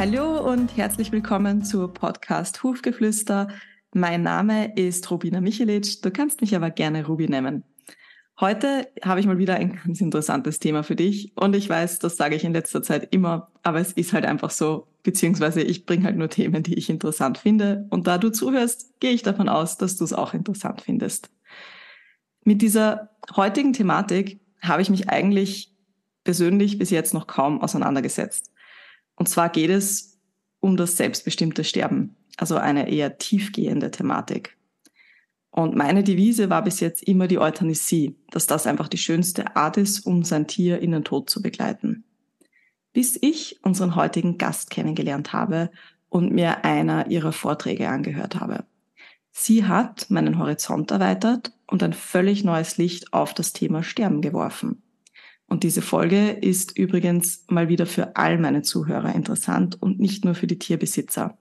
Hallo und herzlich willkommen zu Podcast Hufgeflüster. Mein Name ist Rubina Michelic. Du kannst mich aber gerne Ruby nennen. Heute habe ich mal wieder ein ganz interessantes Thema für dich und ich weiß, das sage ich in letzter Zeit immer, aber es ist halt einfach so, beziehungsweise ich bringe halt nur Themen, die ich interessant finde und da du zuhörst, gehe ich davon aus, dass du es auch interessant findest. Mit dieser heutigen Thematik habe ich mich eigentlich persönlich bis jetzt noch kaum auseinandergesetzt. Und zwar geht es um das selbstbestimmte Sterben, also eine eher tiefgehende Thematik. Und meine Devise war bis jetzt immer die Euthanasie, dass das einfach die schönste Art ist, um sein Tier in den Tod zu begleiten. Bis ich unseren heutigen Gast kennengelernt habe und mir einer ihrer Vorträge angehört habe. Sie hat meinen Horizont erweitert und ein völlig neues Licht auf das Thema Sterben geworfen. Und diese Folge ist übrigens mal wieder für all meine Zuhörer interessant und nicht nur für die Tierbesitzer.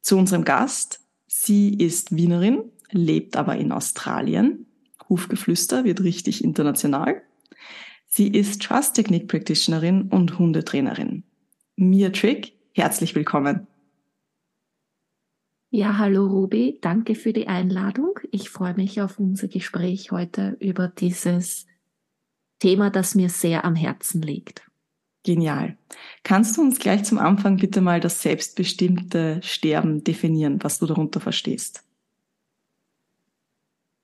Zu unserem Gast. Sie ist Wienerin, lebt aber in Australien. Hufgeflüster wird richtig international. Sie ist Trust Technique Practitionerin und Hundetrainerin. Mia Trick, herzlich willkommen. Ja, hallo Ruby, danke für die Einladung. Ich freue mich auf unser Gespräch heute über dieses Thema, das mir sehr am Herzen liegt. Genial. Kannst du uns gleich zum Anfang bitte mal das selbstbestimmte Sterben definieren, was du darunter verstehst?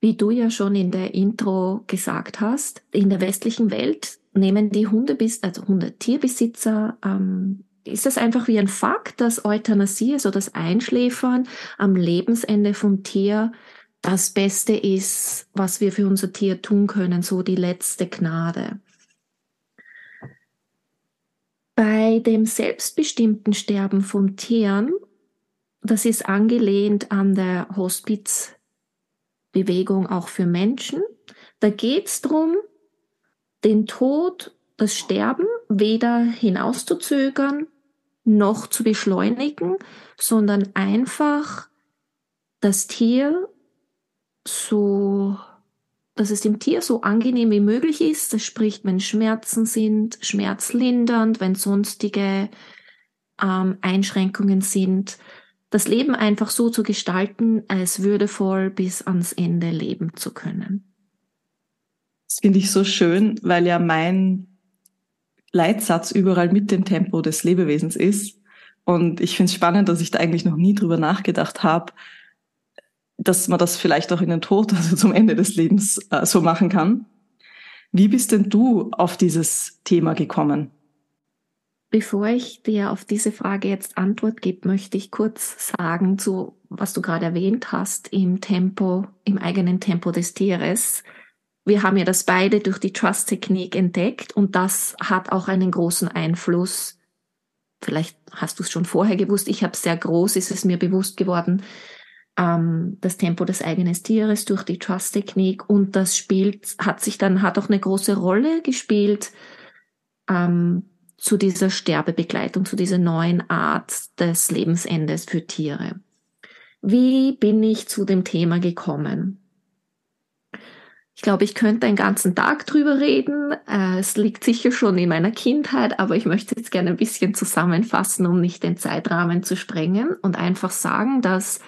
Wie du ja schon in der Intro gesagt hast, in der westlichen Welt nehmen die Hundebes also Hundetierbesitzer ähm, ist es einfach wie ein Fakt, dass Euthanasie, also das Einschläfern am Lebensende vom Tier das Beste ist, was wir für unser Tier tun können, so die letzte Gnade. Bei dem selbstbestimmten Sterben von Tieren, das ist angelehnt an der Hospizbewegung auch für Menschen, da geht es darum, den Tod, das Sterben weder hinauszuzögern noch zu beschleunigen, sondern einfach das Tier so, dass es dem Tier so angenehm wie möglich ist. Das spricht, wenn Schmerzen sind, schmerzlindernd, wenn sonstige ähm, Einschränkungen sind. Das Leben einfach so zu gestalten, als würdevoll bis ans Ende leben zu können. Das finde ich so schön, weil ja mein Leitsatz überall mit dem Tempo des Lebewesens ist. Und ich finde es spannend, dass ich da eigentlich noch nie drüber nachgedacht habe, dass man das vielleicht auch in den Tod, also zum Ende des Lebens, äh, so machen kann. Wie bist denn du auf dieses Thema gekommen? Bevor ich dir auf diese Frage jetzt Antwort gebe, möchte ich kurz sagen zu, was du gerade erwähnt hast, im Tempo, im eigenen Tempo des Tieres. Wir haben ja das beide durch die Trust-Technik entdeckt und das hat auch einen großen Einfluss. Vielleicht hast du es schon vorher gewusst, ich habe sehr groß, ist es mir bewusst geworden, ähm, das Tempo des eigenen Tieres durch die Trust-Technik und das spielt, hat sich dann, hat auch eine große Rolle gespielt ähm, zu dieser Sterbebegleitung, zu dieser neuen Art des Lebensendes für Tiere. Wie bin ich zu dem Thema gekommen? Ich glaube, ich könnte einen ganzen Tag drüber reden. Äh, es liegt sicher schon in meiner Kindheit, aber ich möchte jetzt gerne ein bisschen zusammenfassen, um nicht den Zeitrahmen zu sprengen und einfach sagen, dass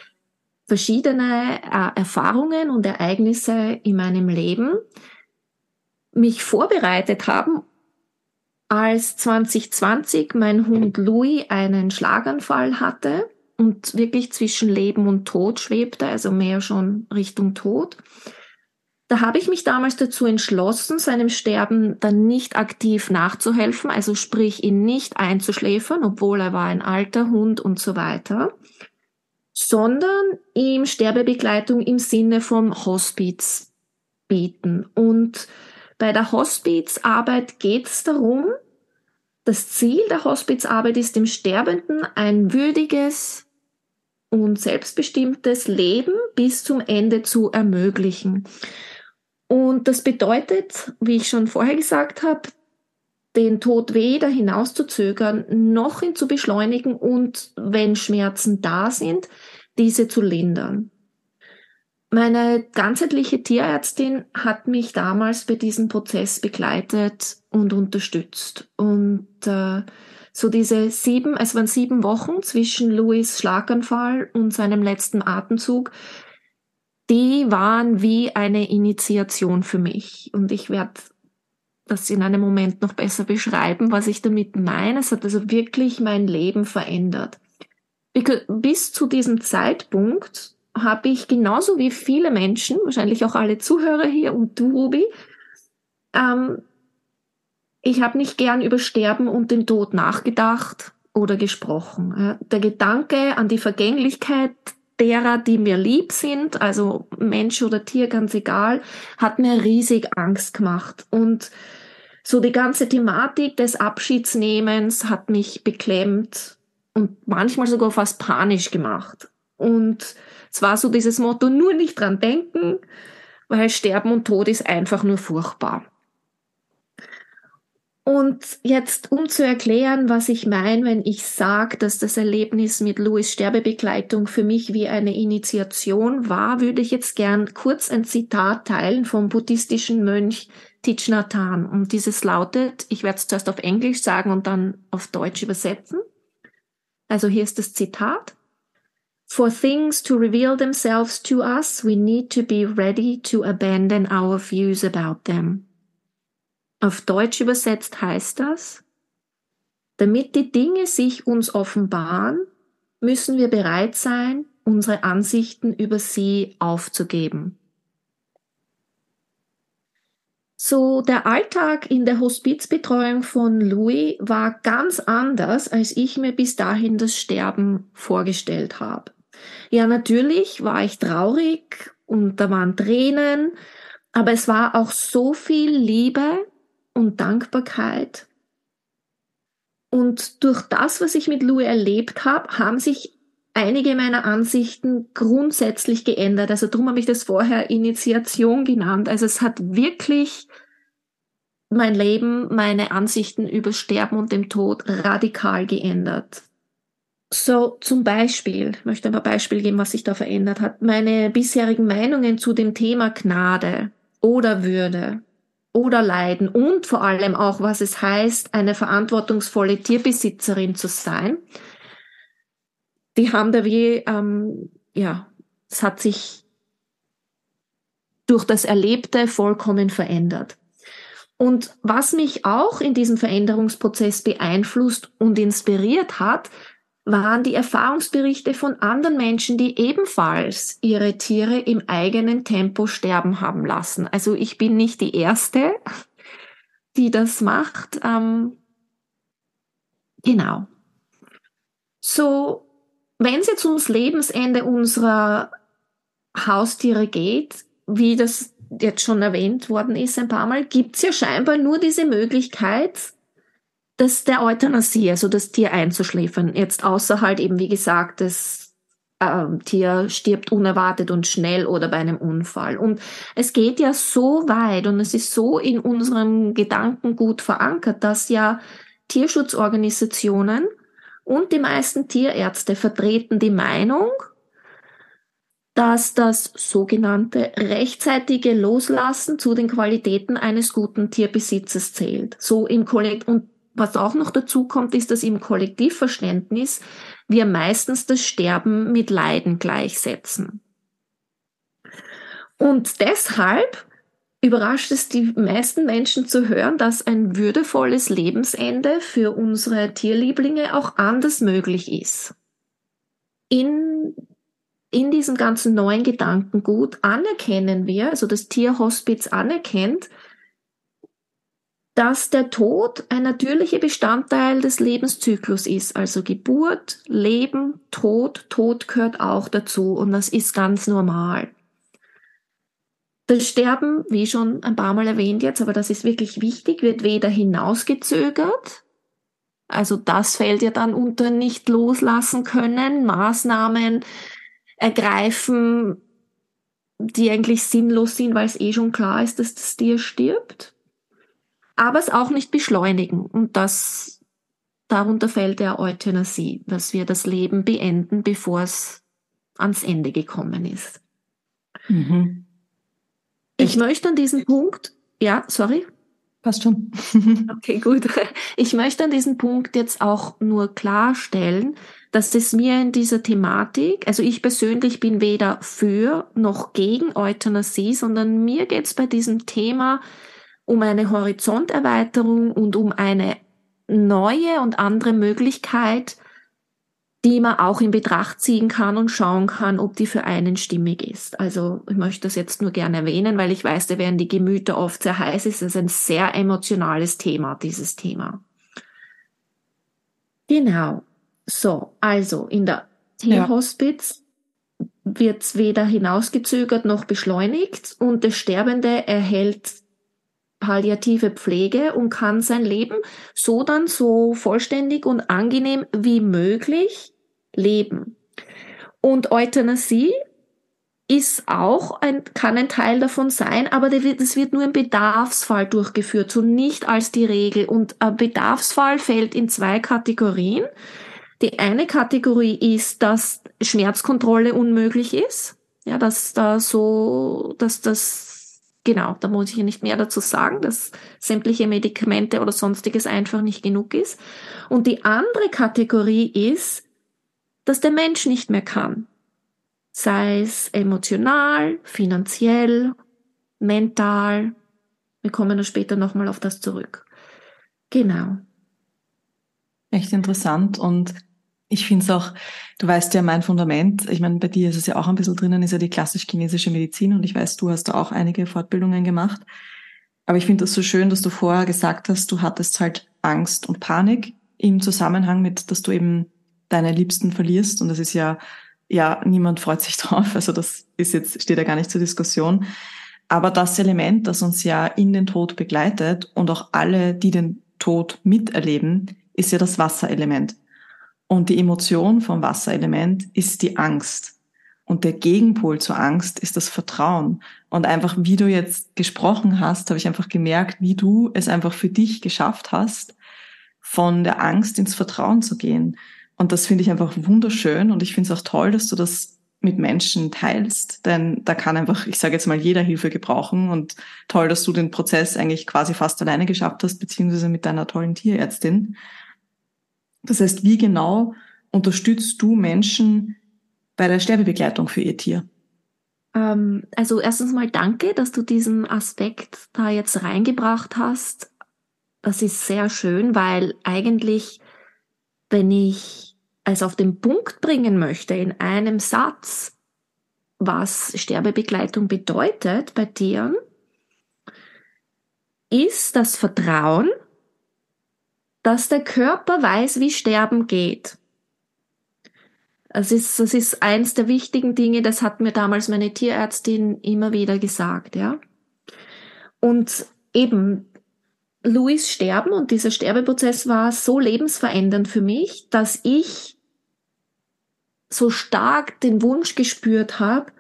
verschiedene äh, Erfahrungen und Ereignisse in meinem Leben mich vorbereitet haben, als 2020 mein Hund Louis einen Schlaganfall hatte und wirklich zwischen Leben und Tod schwebte, also mehr schon Richtung Tod. Da habe ich mich damals dazu entschlossen, seinem Sterben dann nicht aktiv nachzuhelfen, also sprich ihn nicht einzuschläfern, obwohl er war ein alter Hund und so weiter, sondern ihm Sterbebegleitung im Sinne vom Hospiz bieten. Und bei der Hospizarbeit geht es darum, das Ziel der Hospizarbeit ist dem Sterbenden ein würdiges und selbstbestimmtes Leben bis zum Ende zu ermöglichen. Und das bedeutet, wie ich schon vorher gesagt habe, den Tod weder hinauszuzögern noch ihn zu beschleunigen und wenn Schmerzen da sind, diese zu lindern. Meine ganzheitliche Tierärztin hat mich damals bei diesem Prozess begleitet und unterstützt. Und äh, So diese sieben, es waren sieben Wochen zwischen Louis Schlaganfall und seinem letzten Atemzug, die waren wie eine Initiation für mich. Und ich werde das in einem Moment noch besser beschreiben, was ich damit meine. Es hat also wirklich mein Leben verändert. Bis zu diesem Zeitpunkt habe ich genauso wie viele Menschen, wahrscheinlich auch alle Zuhörer hier und du, Ruby, ähm, ich habe nicht gern über Sterben und den Tod nachgedacht oder gesprochen. Der Gedanke an die Vergänglichkeit derer, die mir lieb sind, also Mensch oder Tier, ganz egal, hat mir riesig Angst gemacht. Und so die ganze Thematik des Abschiedsnehmens hat mich beklemmt und manchmal sogar fast panisch gemacht. Und es war so dieses Motto, nur nicht dran denken, weil Sterben und Tod ist einfach nur furchtbar. Und jetzt, um zu erklären, was ich meine, wenn ich sage, dass das Erlebnis mit Louis Sterbebegleitung für mich wie eine Initiation war, würde ich jetzt gern kurz ein Zitat teilen vom buddhistischen Mönch Thich Nhat Hanh. Und dieses lautet, ich werde es zuerst auf Englisch sagen und dann auf Deutsch übersetzen. Also hier ist das Zitat. For things to reveal themselves to us, we need to be ready to abandon our views about them. Auf Deutsch übersetzt heißt das, damit die Dinge sich uns offenbaren, müssen wir bereit sein, unsere Ansichten über sie aufzugeben. So, der Alltag in der Hospizbetreuung von Louis war ganz anders, als ich mir bis dahin das Sterben vorgestellt habe. Ja, natürlich war ich traurig und da waren Tränen, aber es war auch so viel Liebe und Dankbarkeit. Und durch das, was ich mit Louis erlebt habe, haben sich einige meiner Ansichten grundsätzlich geändert. Also darum habe ich das vorher Initiation genannt. Also es hat wirklich mein Leben, meine Ansichten über Sterben und dem Tod radikal geändert. So zum Beispiel, ich möchte ein paar Beispiele geben, was sich da verändert hat. Meine bisherigen Meinungen zu dem Thema Gnade oder Würde oder Leiden und vor allem auch, was es heißt, eine verantwortungsvolle Tierbesitzerin zu sein, die haben da wie, ähm, ja, es hat sich durch das Erlebte vollkommen verändert. Und was mich auch in diesem Veränderungsprozess beeinflusst und inspiriert hat, waren die Erfahrungsberichte von anderen Menschen, die ebenfalls ihre Tiere im eigenen Tempo sterben haben lassen. Also ich bin nicht die Erste, die das macht. Ähm, genau. So, wenn es jetzt ums Lebensende unserer Haustiere geht, wie das jetzt schon erwähnt worden ist ein paar Mal, gibt es ja scheinbar nur diese Möglichkeit, das der Euthanasie, also das Tier einzuschläfern. Jetzt außer halt eben, wie gesagt, das äh, Tier stirbt unerwartet und schnell oder bei einem Unfall. Und es geht ja so weit und es ist so in unserem Gedanken gut verankert, dass ja Tierschutzorganisationen und die meisten Tierärzte vertreten die Meinung, dass das sogenannte rechtzeitige Loslassen zu den Qualitäten eines guten Tierbesitzes zählt. So im Kollekt und was auch noch dazu kommt, ist, dass im Kollektivverständnis wir meistens das Sterben mit Leiden gleichsetzen. Und deshalb überrascht es die meisten Menschen zu hören, dass ein würdevolles Lebensende für unsere Tierlieblinge auch anders möglich ist. In, in diesem ganzen neuen Gedankengut anerkennen wir, also das Tierhospiz anerkennt, dass der Tod ein natürlicher Bestandteil des Lebenszyklus ist. Also Geburt, Leben, Tod, Tod gehört auch dazu und das ist ganz normal. Das Sterben, wie schon ein paar Mal erwähnt jetzt, aber das ist wirklich wichtig, wird weder hinausgezögert, also das fällt ja dann unter nicht loslassen können, Maßnahmen ergreifen, die eigentlich sinnlos sind, weil es eh schon klar ist, dass das Tier stirbt aber es auch nicht beschleunigen. Und das, darunter fällt der Euthanasie, dass wir das Leben beenden, bevor es ans Ende gekommen ist. Mhm. Ich möchte an diesem Punkt, ja, sorry. Passt schon. okay, gut. Ich möchte an diesem Punkt jetzt auch nur klarstellen, dass es mir in dieser Thematik, also ich persönlich bin weder für noch gegen Euthanasie, sondern mir geht es bei diesem Thema um eine Horizonterweiterung und um eine neue und andere Möglichkeit, die man auch in Betracht ziehen kann und schauen kann, ob die für einen stimmig ist. Also ich möchte das jetzt nur gerne erwähnen, weil ich weiß, da werden die Gemüter oft sehr heiß. Es ist ein sehr emotionales Thema, dieses Thema. Genau. So, also in der Tierhospiz ja. wird es weder hinausgezögert noch beschleunigt und der Sterbende erhält palliative Pflege und kann sein Leben so dann so vollständig und angenehm wie möglich leben. Und Euthanasie ist auch ein, kann ein Teil davon sein, aber das wird nur im Bedarfsfall durchgeführt, so nicht als die Regel. Und ein Bedarfsfall fällt in zwei Kategorien. Die eine Kategorie ist, dass Schmerzkontrolle unmöglich ist. Ja, dass da so, dass das, genau, da muss ich ja nicht mehr dazu sagen, dass sämtliche Medikamente oder sonstiges einfach nicht genug ist. Und die andere Kategorie ist, dass der Mensch nicht mehr kann. Sei es emotional, finanziell, mental. Wir kommen dann später nochmal auf das zurück. Genau. Echt interessant und ich finde es auch, du weißt ja mein Fundament, ich meine, bei dir ist es ja auch ein bisschen drinnen, ist ja die klassisch-chinesische Medizin und ich weiß, du hast da auch einige Fortbildungen gemacht. Aber ich finde das so schön, dass du vorher gesagt hast, du hattest halt Angst und Panik im Zusammenhang mit, dass du eben deine Liebsten verlierst und das ist ja, ja, niemand freut sich drauf. Also das ist jetzt, steht ja gar nicht zur Diskussion. Aber das Element, das uns ja in den Tod begleitet und auch alle, die den Tod miterleben, ist ja das Wasserelement. Und die Emotion vom Wasserelement ist die Angst. Und der Gegenpol zur Angst ist das Vertrauen. Und einfach, wie du jetzt gesprochen hast, habe ich einfach gemerkt, wie du es einfach für dich geschafft hast, von der Angst ins Vertrauen zu gehen. Und das finde ich einfach wunderschön. Und ich finde es auch toll, dass du das mit Menschen teilst, denn da kann einfach, ich sage jetzt mal, jeder Hilfe gebrauchen und toll, dass du den Prozess eigentlich quasi fast alleine geschafft hast, beziehungsweise mit deiner tollen Tierärztin. Das heißt, wie genau unterstützt du Menschen bei der Sterbebegleitung für ihr Tier? Ähm, also erstens mal danke, dass du diesen Aspekt da jetzt reingebracht hast. Das ist sehr schön, weil eigentlich, wenn ich es auf den Punkt bringen möchte in einem Satz, was Sterbebegleitung bedeutet bei Tieren, ist das Vertrauen, dass der Körper weiß, wie Sterben geht. Das ist, das ist eins der wichtigen Dinge, das hat mir damals meine Tierärztin immer wieder gesagt, ja. Und eben, Louis sterben und dieser Sterbeprozess war so lebensverändernd für mich, dass ich so stark den Wunsch gespürt habe,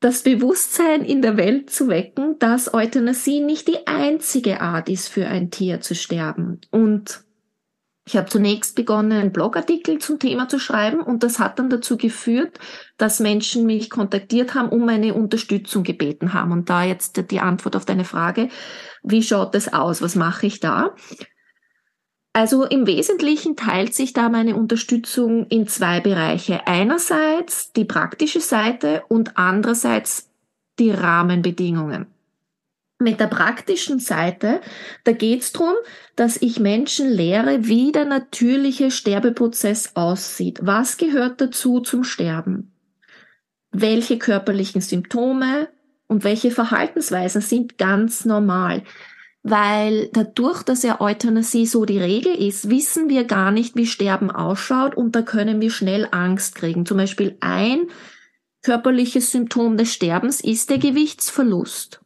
das Bewusstsein in der Welt zu wecken, dass Euthanasie nicht die einzige Art ist, für ein Tier zu sterben. Und ich habe zunächst begonnen, einen Blogartikel zum Thema zu schreiben und das hat dann dazu geführt, dass Menschen mich kontaktiert haben, um meine Unterstützung gebeten haben. Und da jetzt die Antwort auf deine Frage, wie schaut das aus? Was mache ich da? Also im Wesentlichen teilt sich da meine Unterstützung in zwei Bereiche. Einerseits die praktische Seite und andererseits die Rahmenbedingungen. Mit der praktischen Seite, da geht's drum, dass ich Menschen lehre, wie der natürliche Sterbeprozess aussieht. Was gehört dazu zum Sterben? Welche körperlichen Symptome und welche Verhaltensweisen sind ganz normal? Weil dadurch, dass ja Euthanasie so die Regel ist, wissen wir gar nicht, wie Sterben ausschaut und da können wir schnell Angst kriegen. Zum Beispiel ein körperliches Symptom des Sterbens ist der Gewichtsverlust.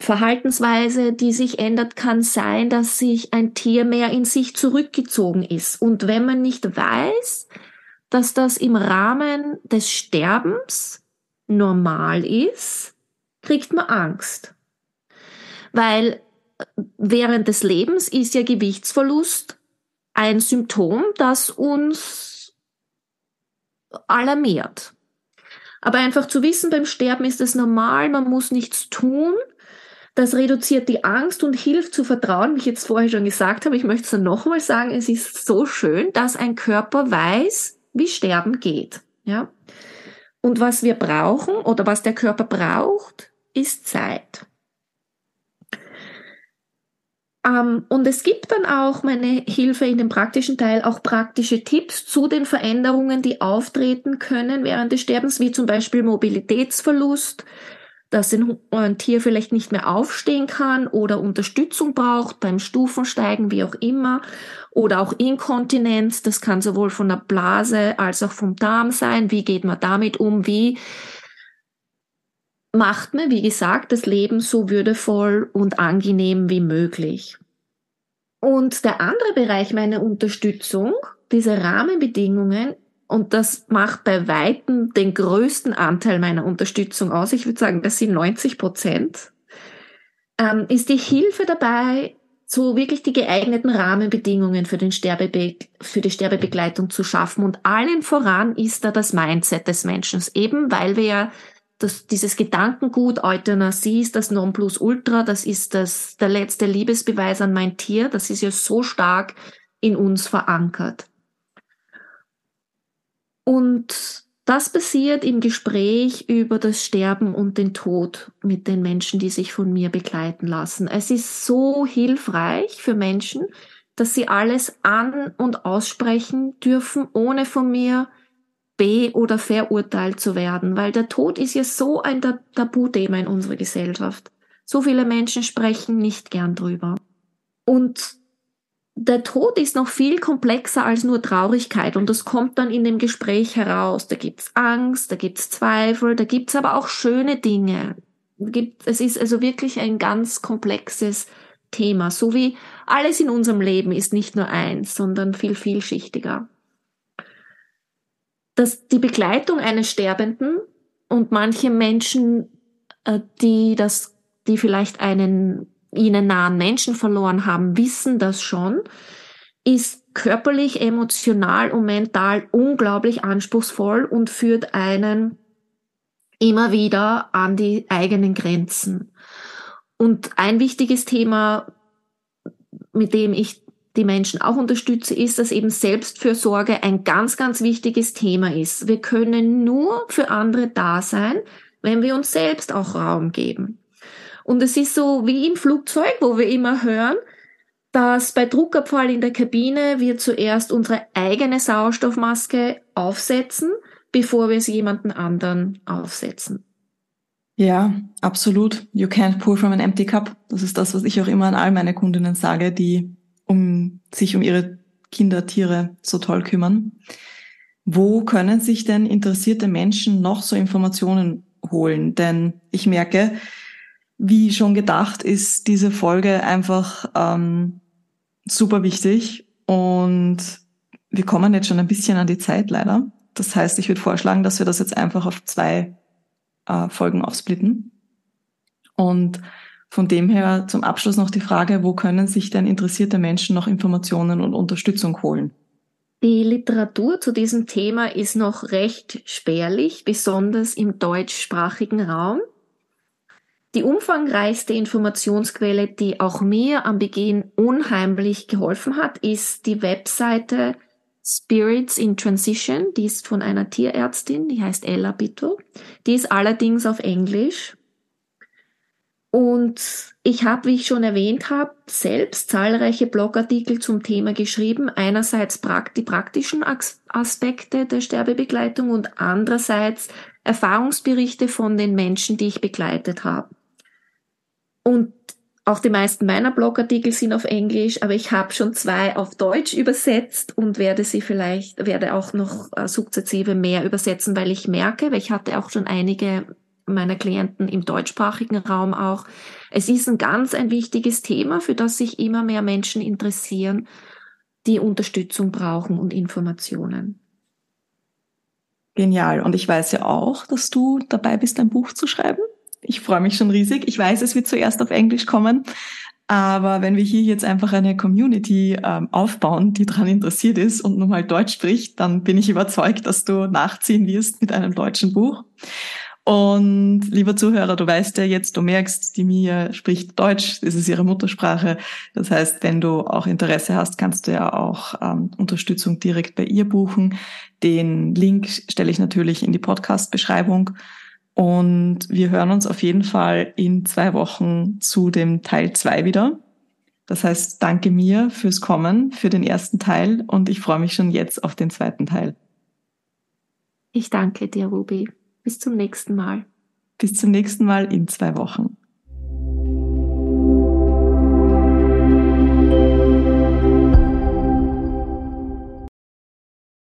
Verhaltensweise, die sich ändert, kann sein, dass sich ein Tier mehr in sich zurückgezogen ist. Und wenn man nicht weiß, dass das im Rahmen des Sterbens normal ist, kriegt man Angst weil äh, während des Lebens ist ja Gewichtsverlust ein Symptom, das uns alarmiert. Aber einfach zu wissen, beim Sterben ist es normal, man muss nichts tun. Das reduziert die Angst und hilft zu vertrauen, wie ich jetzt vorher schon gesagt habe. Ich möchte es dann nochmal sagen, es ist so schön, dass ein Körper weiß, wie Sterben geht. Ja? Und was wir brauchen oder was der Körper braucht, ist Zeit. Ähm, und es gibt dann auch meine Hilfe in dem praktischen Teil, auch praktische Tipps zu den Veränderungen, die auftreten können während des Sterbens, wie zum Beispiel Mobilitätsverlust, dass ein Tier vielleicht nicht mehr aufstehen kann oder Unterstützung braucht beim Stufensteigen, wie auch immer, oder auch Inkontinenz, das kann sowohl von der Blase als auch vom Darm sein. Wie geht man damit um? Wie macht man, wie gesagt, das Leben so würdevoll und angenehm wie möglich? Und der andere Bereich meiner Unterstützung, diese Rahmenbedingungen, und das macht bei Weitem den größten Anteil meiner Unterstützung aus. Ich würde sagen, das sind 90 Prozent. Ähm, ist die Hilfe dabei, so wirklich die geeigneten Rahmenbedingungen für, den Sterbebe für die Sterbebegleitung zu schaffen. Und allen voran ist da das Mindset des Menschen. Eben weil wir ja das, dieses Gedankengut Euthanasie ist das Nonplusultra, das ist das, der letzte Liebesbeweis an mein Tier, das ist ja so stark in uns verankert. Und das passiert im Gespräch über das Sterben und den Tod mit den Menschen, die sich von mir begleiten lassen. Es ist so hilfreich für Menschen, dass sie alles an und aussprechen dürfen, ohne von mir be- oder verurteilt zu werden, weil der Tod ist ja so ein Tabuthema in unserer Gesellschaft. So viele Menschen sprechen nicht gern drüber. Und der Tod ist noch viel komplexer als nur Traurigkeit und das kommt dann in dem Gespräch heraus. Da gibt's Angst, da gibt's Zweifel, da gibt's aber auch schöne Dinge. Es ist also wirklich ein ganz komplexes Thema. So wie alles in unserem Leben ist nicht nur eins, sondern viel vielschichtiger. Dass die Begleitung eines Sterbenden und manche Menschen, äh, die das, die vielleicht einen ihnen nahen Menschen verloren haben, wissen das schon, ist körperlich, emotional und mental unglaublich anspruchsvoll und führt einen immer wieder an die eigenen Grenzen. Und ein wichtiges Thema, mit dem ich die Menschen auch unterstütze, ist, dass eben Selbstfürsorge ein ganz, ganz wichtiges Thema ist. Wir können nur für andere da sein, wenn wir uns selbst auch Raum geben. Und es ist so wie im Flugzeug, wo wir immer hören, dass bei Druckabfall in der Kabine wir zuerst unsere eigene Sauerstoffmaske aufsetzen, bevor wir es jemanden anderen aufsetzen. Ja, absolut. You can't pour from an empty cup. Das ist das, was ich auch immer an all meine Kundinnen sage, die um sich um ihre Kinder, Tiere so toll kümmern. Wo können sich denn interessierte Menschen noch so Informationen holen? Denn ich merke, wie schon gedacht, ist diese Folge einfach ähm, super wichtig und wir kommen jetzt schon ein bisschen an die Zeit leider. Das heißt, ich würde vorschlagen, dass wir das jetzt einfach auf zwei äh, Folgen aufsplitten. Und von dem her zum Abschluss noch die Frage, wo können sich denn interessierte Menschen noch Informationen und Unterstützung holen? Die Literatur zu diesem Thema ist noch recht spärlich, besonders im deutschsprachigen Raum. Die umfangreichste Informationsquelle, die auch mir am Beginn unheimlich geholfen hat, ist die Webseite Spirits in Transition. Die ist von einer Tierärztin, die heißt Ella Bittel. Die ist allerdings auf Englisch. Und ich habe, wie ich schon erwähnt habe, selbst zahlreiche Blogartikel zum Thema geschrieben. Einerseits die praktischen Aspekte der Sterbebegleitung und andererseits Erfahrungsberichte von den Menschen, die ich begleitet habe. Und auch die meisten meiner Blogartikel sind auf Englisch, aber ich habe schon zwei auf Deutsch übersetzt und werde sie vielleicht, werde auch noch äh, sukzessive mehr übersetzen, weil ich merke, weil ich hatte auch schon einige meiner Klienten im deutschsprachigen Raum auch. Es ist ein ganz ein wichtiges Thema, für das sich immer mehr Menschen interessieren, die Unterstützung brauchen und Informationen. Genial. Und ich weiß ja auch, dass du dabei bist, ein Buch zu schreiben. Ich freue mich schon riesig. Ich weiß, es wird zuerst auf Englisch kommen. Aber wenn wir hier jetzt einfach eine Community ähm, aufbauen, die daran interessiert ist und nun mal Deutsch spricht, dann bin ich überzeugt, dass du nachziehen wirst mit einem deutschen Buch. Und lieber Zuhörer, du weißt ja jetzt, du merkst, die Mia spricht Deutsch, das ist ihre Muttersprache. Das heißt, wenn du auch Interesse hast, kannst du ja auch ähm, Unterstützung direkt bei ihr buchen. Den Link stelle ich natürlich in die Podcast-Beschreibung. Und wir hören uns auf jeden Fall in zwei Wochen zu dem Teil zwei wieder. Das heißt, danke mir fürs Kommen, für den ersten Teil und ich freue mich schon jetzt auf den zweiten Teil. Ich danke dir, Ruby. Bis zum nächsten Mal. Bis zum nächsten Mal in zwei Wochen.